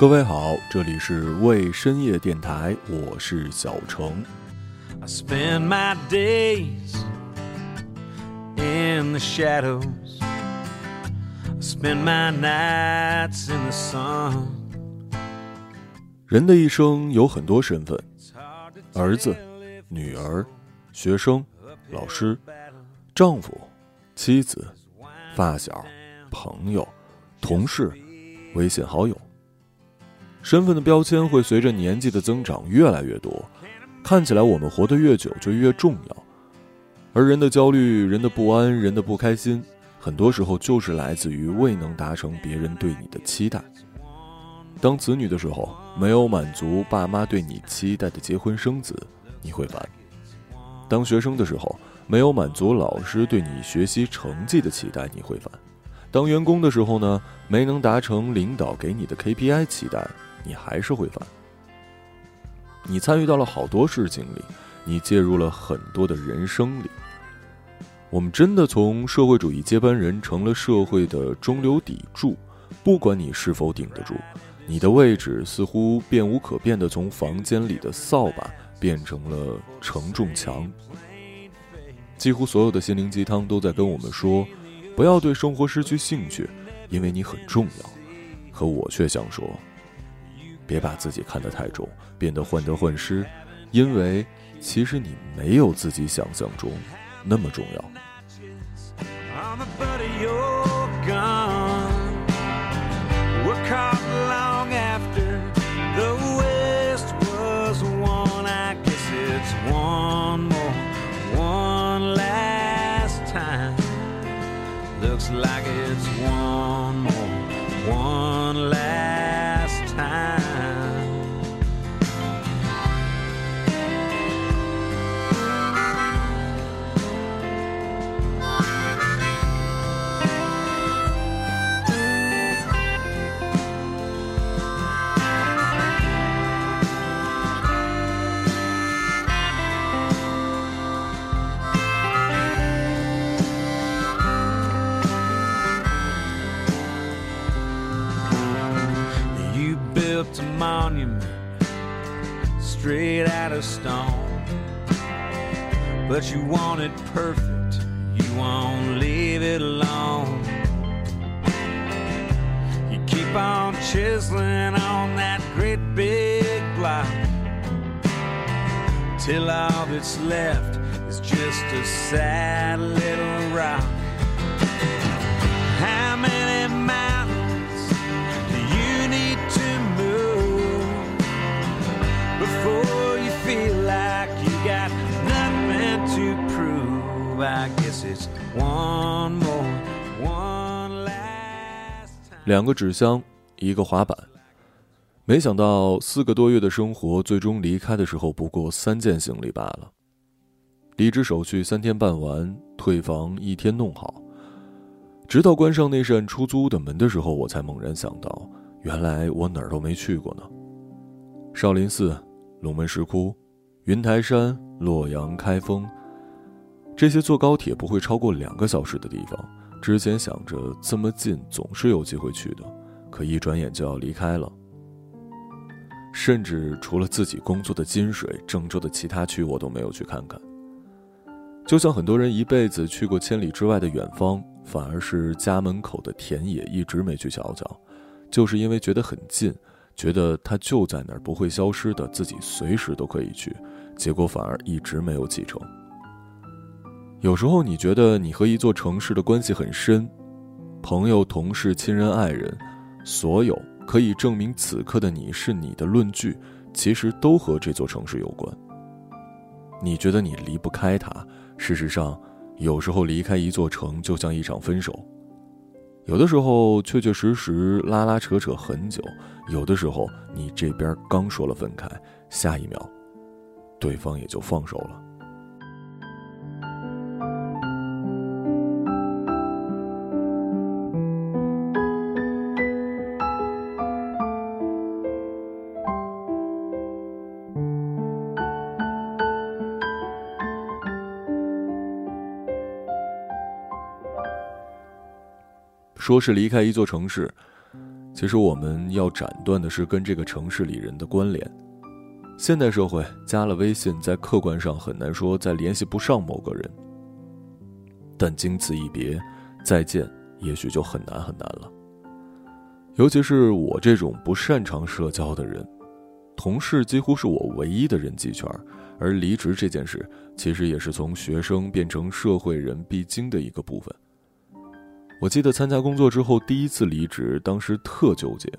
各位好，这里是为深夜电台，我是小程。I spend my days in the shadows. I spend my nights in the sun. 人的一生有很多身份，儿子、女儿、学生、老师、丈夫、妻子、发小、朋友、同事、微信好友。身份的标签会随着年纪的增长越来越多，看起来我们活得越久就越重要。而人的焦虑、人的不安、人的不开心，很多时候就是来自于未能达成别人对你的期待。当子女的时候，没有满足爸妈对你期待的结婚生子，你会烦；当学生的时候，没有满足老师对你学习成绩的期待，你会烦；当员工的时候呢，没能达成领导给你的 KPI 期待，你还是会烦。你参与到了好多事情里，你介入了很多的人生里。我们真的从社会主义接班人成了社会的中流砥柱，不管你是否顶得住。你的位置似乎变无可变的从房间里的扫把变成了承重墙。几乎所有的心灵鸡汤都在跟我们说，不要对生活失去兴趣，因为你很重要。可我却想说，别把自己看得太重，变得患得患失，因为其实你没有自己想象中那么重要。But you want it perfect, you won't leave it alone. You keep on chiseling on that great big block till all that's left is just a sad 两个纸箱，一个滑板。没想到四个多月的生活，最终离开的时候不过三件行李罢了。离职手续三天办完，退房一天弄好。直到关上那扇出租屋的门的时候，我才猛然想到，原来我哪儿都没去过呢。少林寺、龙门石窟、云台山、洛阳、开封，这些坐高铁不会超过两个小时的地方。之前想着这么近，总是有机会去的，可一转眼就要离开了。甚至除了自己工作的金水、郑州的其他区，我都没有去看看。就像很多人一辈子去过千里之外的远方，反而是家门口的田野一直没去瞧瞧，就是因为觉得很近，觉得它就在那儿，不会消失的，自己随时都可以去，结果反而一直没有启程。有时候你觉得你和一座城市的关系很深，朋友、同事、亲人、爱人，所有可以证明此刻的你是你的论据，其实都和这座城市有关。你觉得你离不开它，事实上，有时候离开一座城就像一场分手，有的时候确确实实拉拉扯扯很久，有的时候你这边刚说了分开，下一秒，对方也就放手了。说是离开一座城市，其实我们要斩断的是跟这个城市里人的关联。现代社会加了微信，在客观上很难说再联系不上某个人，但经此一别，再见也许就很难很难了。尤其是我这种不擅长社交的人，同事几乎是我唯一的人际圈，而离职这件事，其实也是从学生变成社会人必经的一个部分。我记得参加工作之后第一次离职，当时特纠结，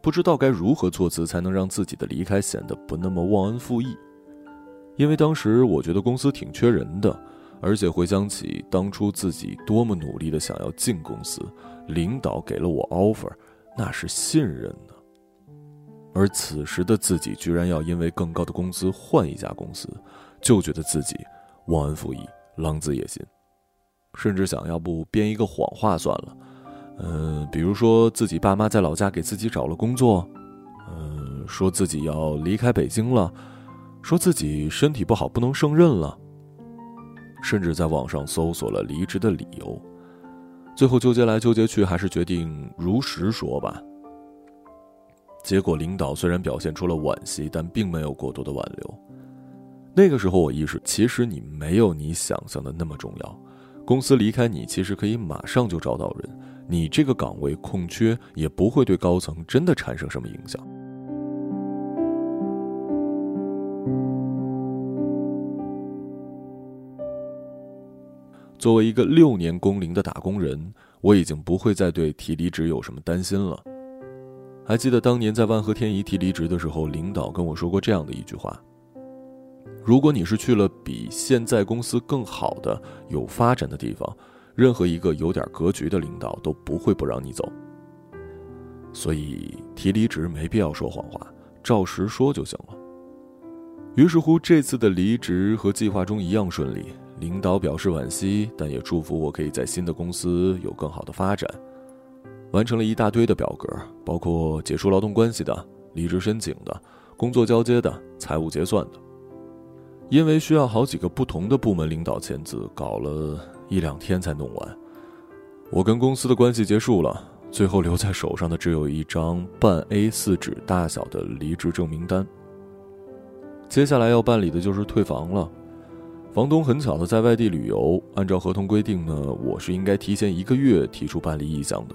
不知道该如何措辞才能让自己的离开显得不那么忘恩负义。因为当时我觉得公司挺缺人的，而且回想起当初自己多么努力的想要进公司，领导给了我 offer，那是信任呢。而此时的自己居然要因为更高的工资换一家公司，就觉得自己忘恩负义、狼子野心。甚至想要不编一个谎话算了，嗯，比如说自己爸妈在老家给自己找了工作，嗯，说自己要离开北京了，说自己身体不好不能胜任了，甚至在网上搜索了离职的理由，最后纠结来纠结去，还是决定如实说吧。结果领导虽然表现出了惋惜，但并没有过多的挽留。那个时候我意识，其实你没有你想象的那么重要。公司离开你，其实可以马上就找到人，你这个岗位空缺，也不会对高层真的产生什么影响。作为一个六年工龄的打工人，我已经不会再对提离职有什么担心了。还记得当年在万和天宜提离职的时候，领导跟我说过这样的一句话。如果你是去了比现在公司更好的、有发展的地方，任何一个有点格局的领导都不会不让你走。所以提离职没必要说谎话，照实说就行了。于是乎，这次的离职和计划中一样顺利。领导表示惋惜，但也祝福我可以在新的公司有更好的发展。完成了一大堆的表格，包括解除劳动关系的、离职申请的、工作交接的、财务结算的。因为需要好几个不同的部门领导签字，搞了一两天才弄完。我跟公司的关系结束了，最后留在手上的只有一张半 A4 纸大小的离职证明单。接下来要办理的就是退房了。房东很巧的在外地旅游，按照合同规定呢，我是应该提前一个月提出办理意向的。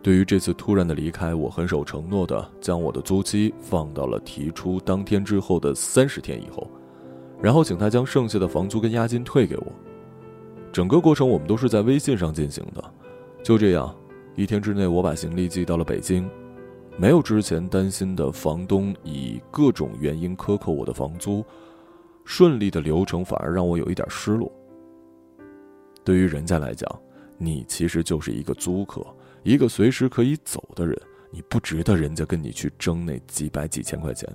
对于这次突然的离开，我很守承诺的将我的租期放到了提出当天之后的三十天以后。然后请他将剩下的房租跟押金退给我。整个过程我们都是在微信上进行的。就这样，一天之内我把行李寄到了北京，没有之前担心的房东以各种原因克扣我的房租。顺利的流程反而让我有一点失落。对于人家来讲，你其实就是一个租客，一个随时可以走的人，你不值得人家跟你去争那几百几千块钱。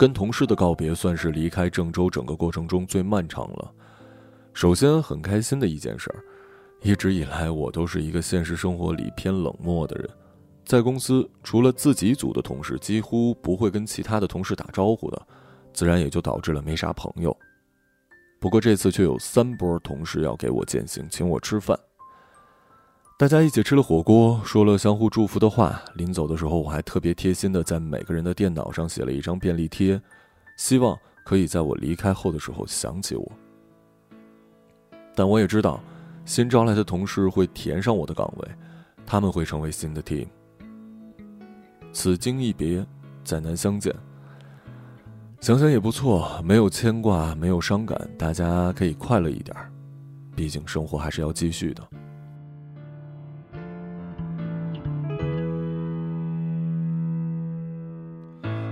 跟同事的告别算是离开郑州整个过程中最漫长了。首先很开心的一件事儿，一直以来我都是一个现实生活里偏冷漠的人，在公司除了自己组的同事，几乎不会跟其他的同事打招呼的，自然也就导致了没啥朋友。不过这次却有三波同事要给我践行，请我吃饭。大家一起吃了火锅，说了相互祝福的话。临走的时候，我还特别贴心的在每个人的电脑上写了一张便利贴，希望可以在我离开后的时候想起我。但我也知道，新招来的同事会填上我的岗位，他们会成为新的 team。此经一别，再难相见。想想也不错，没有牵挂，没有伤感，大家可以快乐一点毕竟生活还是要继续的。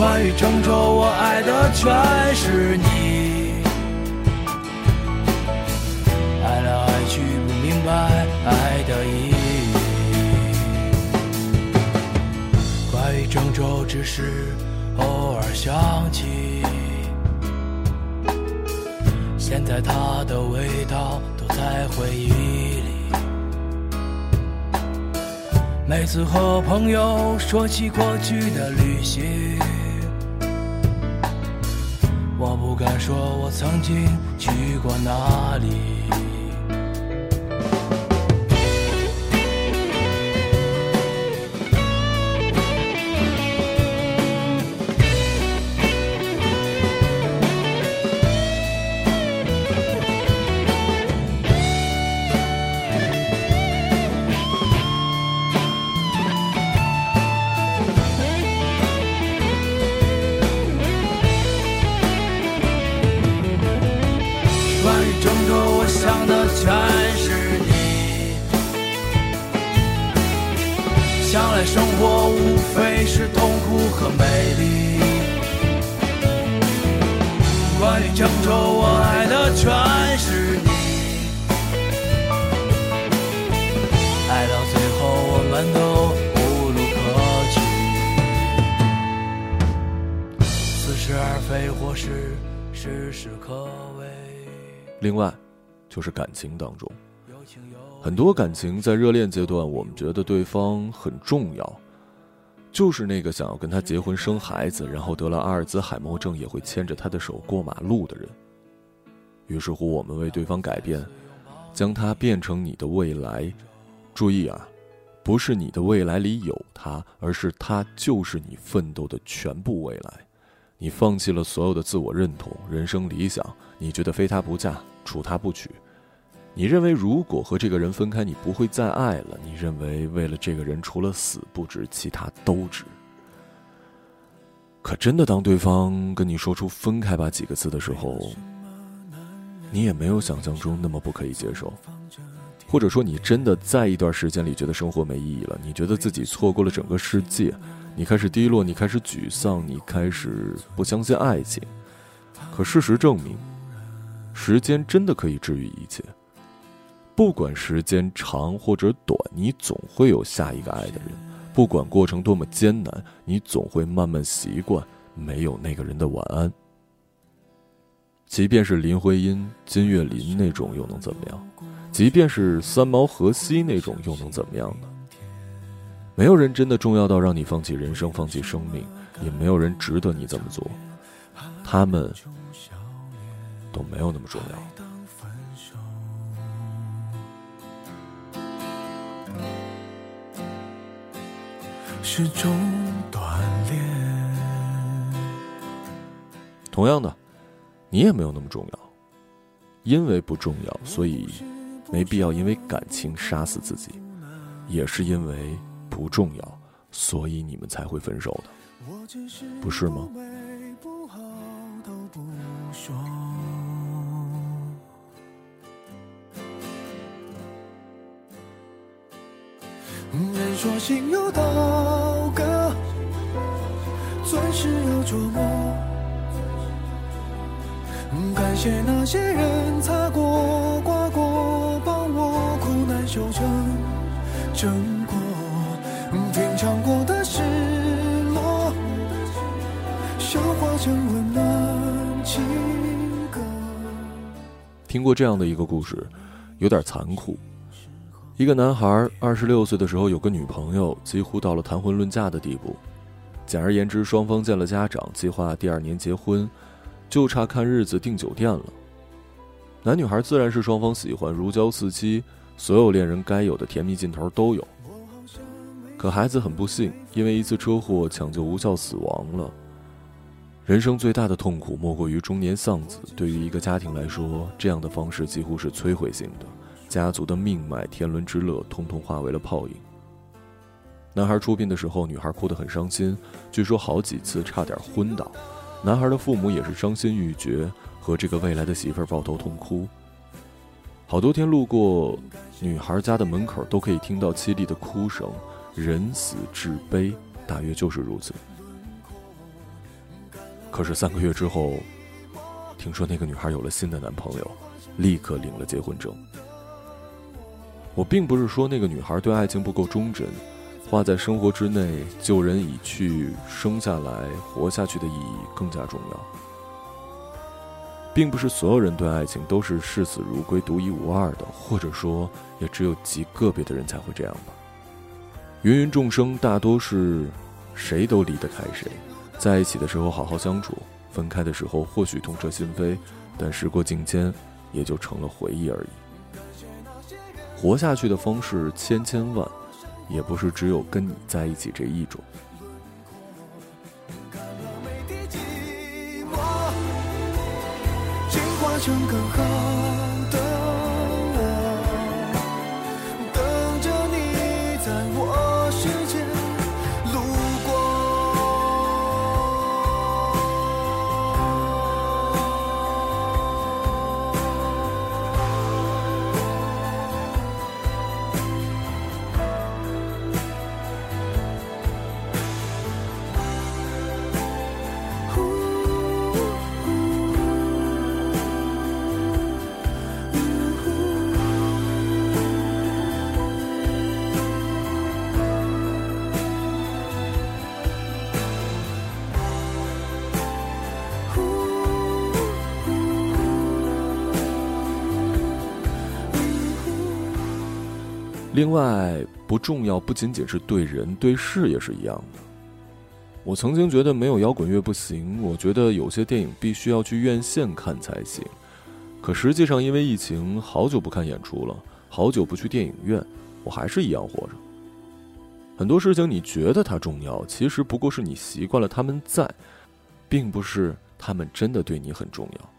关于郑州，我爱的全是你，爱来爱去不明白爱的意义。关于郑州，只是偶尔想起，现在它的味道都在回忆里。每次和朋友说起过去的旅行。敢说，我曾经去过哪里。生活无非是痛苦和美丽。关于郑州，我爱的全是你。爱到最后，我们都无路可去。似是而非，或是时时可畏。另外，就是感情当中，很多感情在热恋阶段，我们觉得对方很重要，就是那个想要跟他结婚生孩子，然后得了阿尔兹海默症也会牵着他的手过马路的人。于是乎，我们为对方改变，将他变成你的未来。注意啊，不是你的未来里有他，而是他就是你奋斗的全部未来。你放弃了所有的自我认同、人生理想，你觉得非他不嫁，处他不娶。你认为如果和这个人分开，你不会再爱了。你认为为了这个人，除了死不值，其他都值。可真的，当对方跟你说出“分开吧”几个字的时候，你也没有想象中那么不可以接受。或者说，你真的在一段时间里觉得生活没意义了，你觉得自己错过了整个世界，你开始低落，你开始沮丧，你开始不相信爱情。可事实证明，时间真的可以治愈一切。不管时间长或者短，你总会有下一个爱的人；不管过程多么艰难，你总会慢慢习惯没有那个人的晚安。即便是林徽因、金岳霖那种，又能怎么样？即便是三毛、荷西那种，又能怎么样呢？没有人真的重要到让你放弃人生、放弃生命，也没有人值得你这么做。他们都没有那么重要。是种锻炼。同样的，你也没有那么重要，因为不重要，所以没必要因为感情杀死自己，也是因为不重要，所以你们才会分手的，不是吗？人说心有刀割，钻石要琢磨。感谢那些人擦过、刮过，帮我苦难修成正果。品尝过的失落，消化成温暖情歌。听过这样的一个故事，有点残酷。一个男孩二十六岁的时候有个女朋友，几乎到了谈婚论嫁的地步。简而言之，双方见了家长，计划第二年结婚，就差看日子订酒店了。男女孩自然是双方喜欢，如胶似漆，所有恋人该有的甜蜜劲头都有。可孩子很不幸，因为一次车祸抢救无效死亡了。人生最大的痛苦莫过于中年丧子。对于一个家庭来说，这样的方式几乎是摧毁性的，家族的命脉、天伦之乐，通通化为了泡影。男孩出殡的时候，女孩哭得很伤心，据说好几次差点昏倒。男孩的父母也是伤心欲绝，和这个未来的媳妇抱头痛哭。好多天路过女孩家的门口，都可以听到凄厉的哭声。人死志悲，大约就是如此。可是三个月之后，听说那个女孩有了新的男朋友，立刻领了结婚证。我并不是说那个女孩对爱情不够忠贞，花在生活之内，救人已去，生下来活下去的意义更加重要。并不是所有人对爱情都是视死如归、独一无二的，或者说，也只有极个别的人才会这样吧。芸芸众生大多是，谁都离得开谁。在一起的时候好好相处，分开的时候或许痛彻心扉，但时过境迁，也就成了回忆而已。活下去的方式千千万，也不是只有跟你在一起这一种。另外，不重要不仅仅是对人，对事也是一样的。我曾经觉得没有摇滚乐不行，我觉得有些电影必须要去院线看才行。可实际上，因为疫情，好久不看演出了，好久不去电影院，我还是一样活着。很多事情你觉得它重要，其实不过是你习惯了他们在，并不是他们真的对你很重要。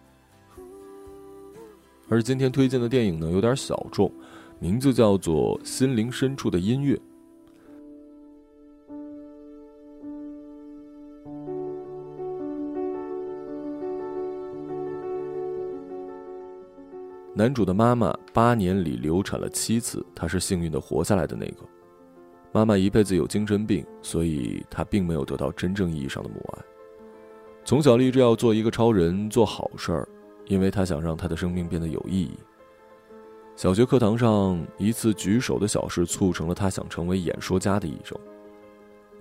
而今天推荐的电影呢，有点小众。名字叫做《心灵深处的音乐》。男主的妈妈八年里流产了七次，他是幸运的活下来的那个。妈妈一辈子有精神病，所以他并没有得到真正意义上的母爱。从小立志要做一个超人，做好事儿，因为他想让他的生命变得有意义。小学课堂上，一次举手的小事促成了他想成为演说家的一生。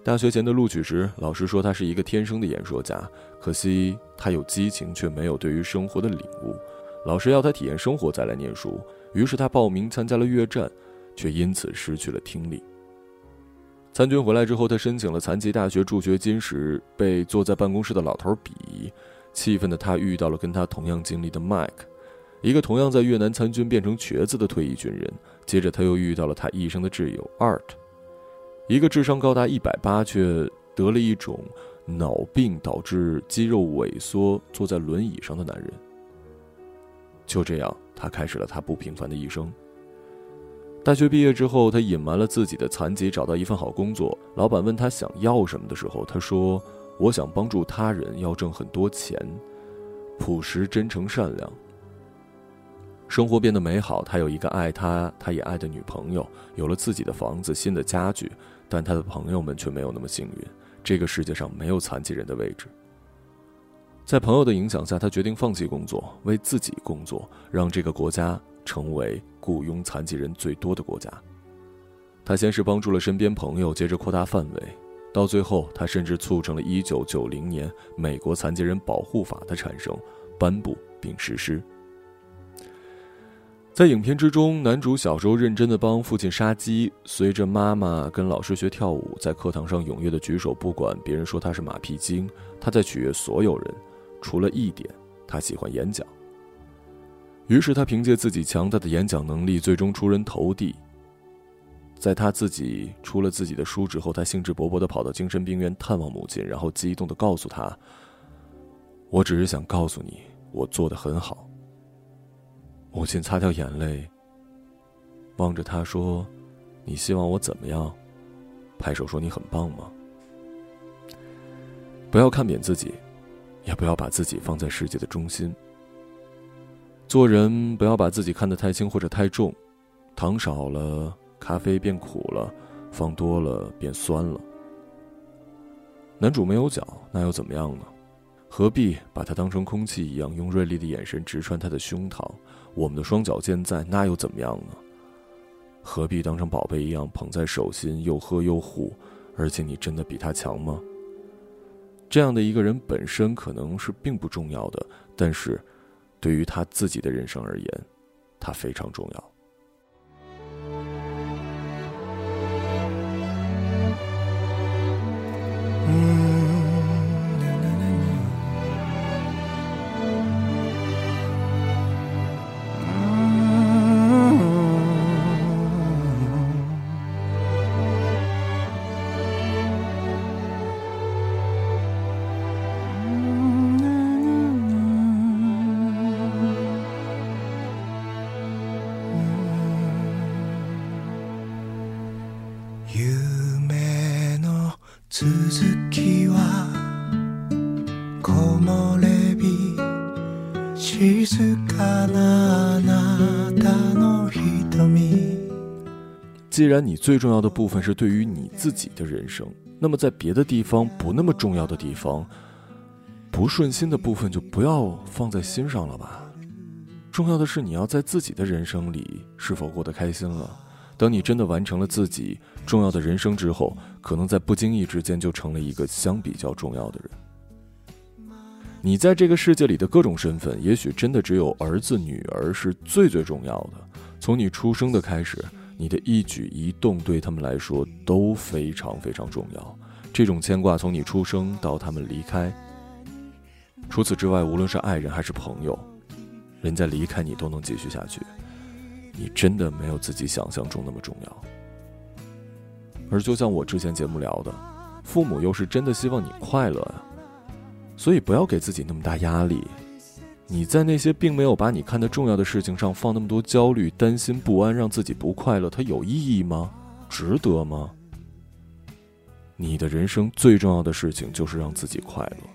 大学前的录取时，老师说他是一个天生的演说家，可惜他有激情，却没有对于生活的领悟。老师要他体验生活再来念书，于是他报名参加了越战，却因此失去了听力。参军回来之后，他申请了残疾大学助学金时，被坐在办公室的老头鄙夷，气愤的他遇到了跟他同样经历的麦克。一个同样在越南参军变成瘸子的退役军人，接着他又遇到了他一生的挚友 Art，一个智商高达一百八却得了一种脑病导致肌肉萎缩、坐在轮椅上的男人。就这样，他开始了他不平凡的一生。大学毕业之后，他隐瞒了自己的残疾，找到一份好工作。老板问他想要什么的时候，他说：“我想帮助他人，要挣很多钱，朴实、真诚、善良。”生活变得美好，他有一个爱他，他也爱的女朋友，有了自己的房子、新的家具，但他的朋友们却没有那么幸运。这个世界上没有残疾人的位置。在朋友的影响下，他决定放弃工作，为自己工作，让这个国家成为雇佣残疾人最多的国家。他先是帮助了身边朋友，接着扩大范围，到最后，他甚至促成了1990年美国残疾人保护法的产生、颁布并实施。在影片之中，男主小时候认真的帮父亲杀鸡，随着妈妈跟老师学跳舞，在课堂上踊跃的举手，不管别人说他是马屁精，他在取悦所有人，除了一点，他喜欢演讲。于是他凭借自己强大的演讲能力，最终出人头地。在他自己出了自己的书之后，他兴致勃勃地跑到精神病院探望母亲，然后激动地告诉他：“我只是想告诉你，我做的很好。母亲擦掉眼泪，望着他说：“你希望我怎么样？”拍手说：“你很棒吗？”不要看扁自己，也不要把自己放在世界的中心。做人不要把自己看得太轻或者太重，糖少了，咖啡变苦了；放多了，变酸了。男主没有脚，那又怎么样呢？何必把他当成空气一样，用锐利的眼神直穿他的胸膛？我们的双脚健在，那又怎么样呢？何必当成宝贝一样捧在手心，又呵又护？而且你真的比他强吗？这样的一个人本身可能是并不重要的，但是，对于他自己的人生而言，他非常重要。続きは木漏れ日静かなあなたの瞳既然你最重要的部分是对于你自己的人生，那么在别的地方不那么重要的地方，不顺心的部分就不要放在心上了吧。重要的是你要在自己的人生里是否过得开心了。 等你真的完成了自己重要的人生之后，可能在不经意之间就成了一个相比较重要的人。你在这个世界里的各种身份，也许真的只有儿子、女儿是最最重要的。从你出生的开始，你的一举一动对他们来说都非常非常重要。这种牵挂从你出生到他们离开。除此之外，无论是爱人还是朋友，人家离开你都能继续下去。你真的没有自己想象中那么重要，而就像我之前节目聊的，父母又是真的希望你快乐呀，所以不要给自己那么大压力。你在那些并没有把你看得重要的事情上放那么多焦虑、担心、不安，让自己不快乐，它有意义吗？值得吗？你的人生最重要的事情就是让自己快乐，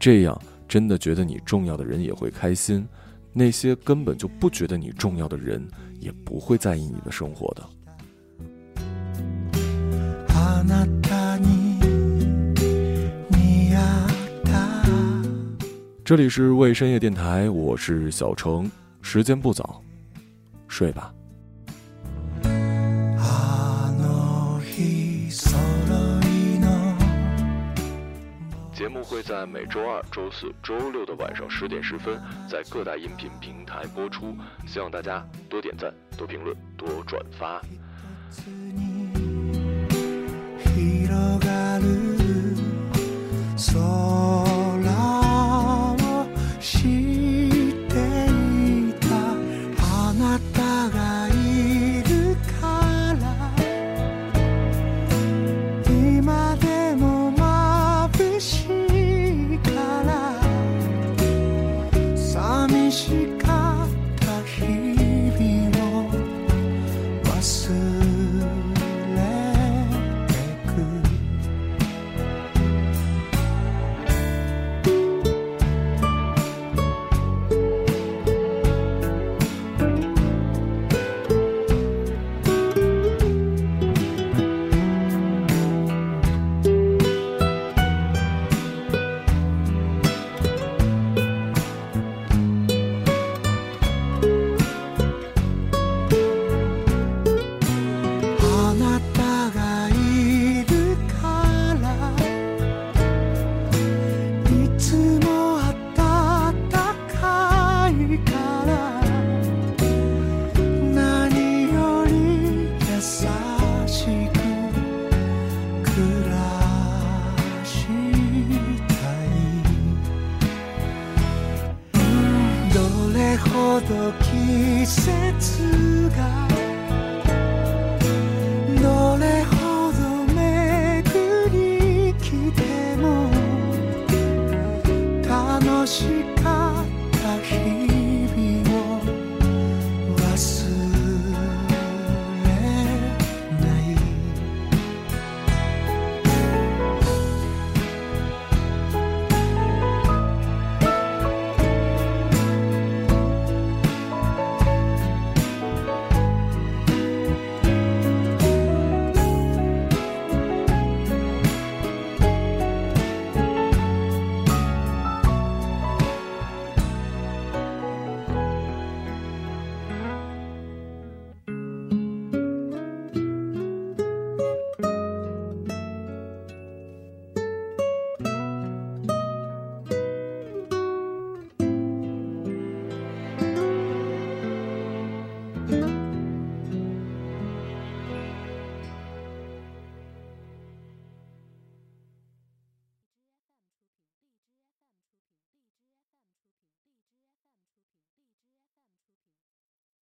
这样真的觉得你重要的人也会开心，那些根本就不觉得你重要的人。也不会在意你的生活的。这里是未深夜电台，我是小程，时间不早，睡吧。每周二、周四周六的晚上十点十分，在各大音频平台播出。希望大家多点赞、多评论、多转发。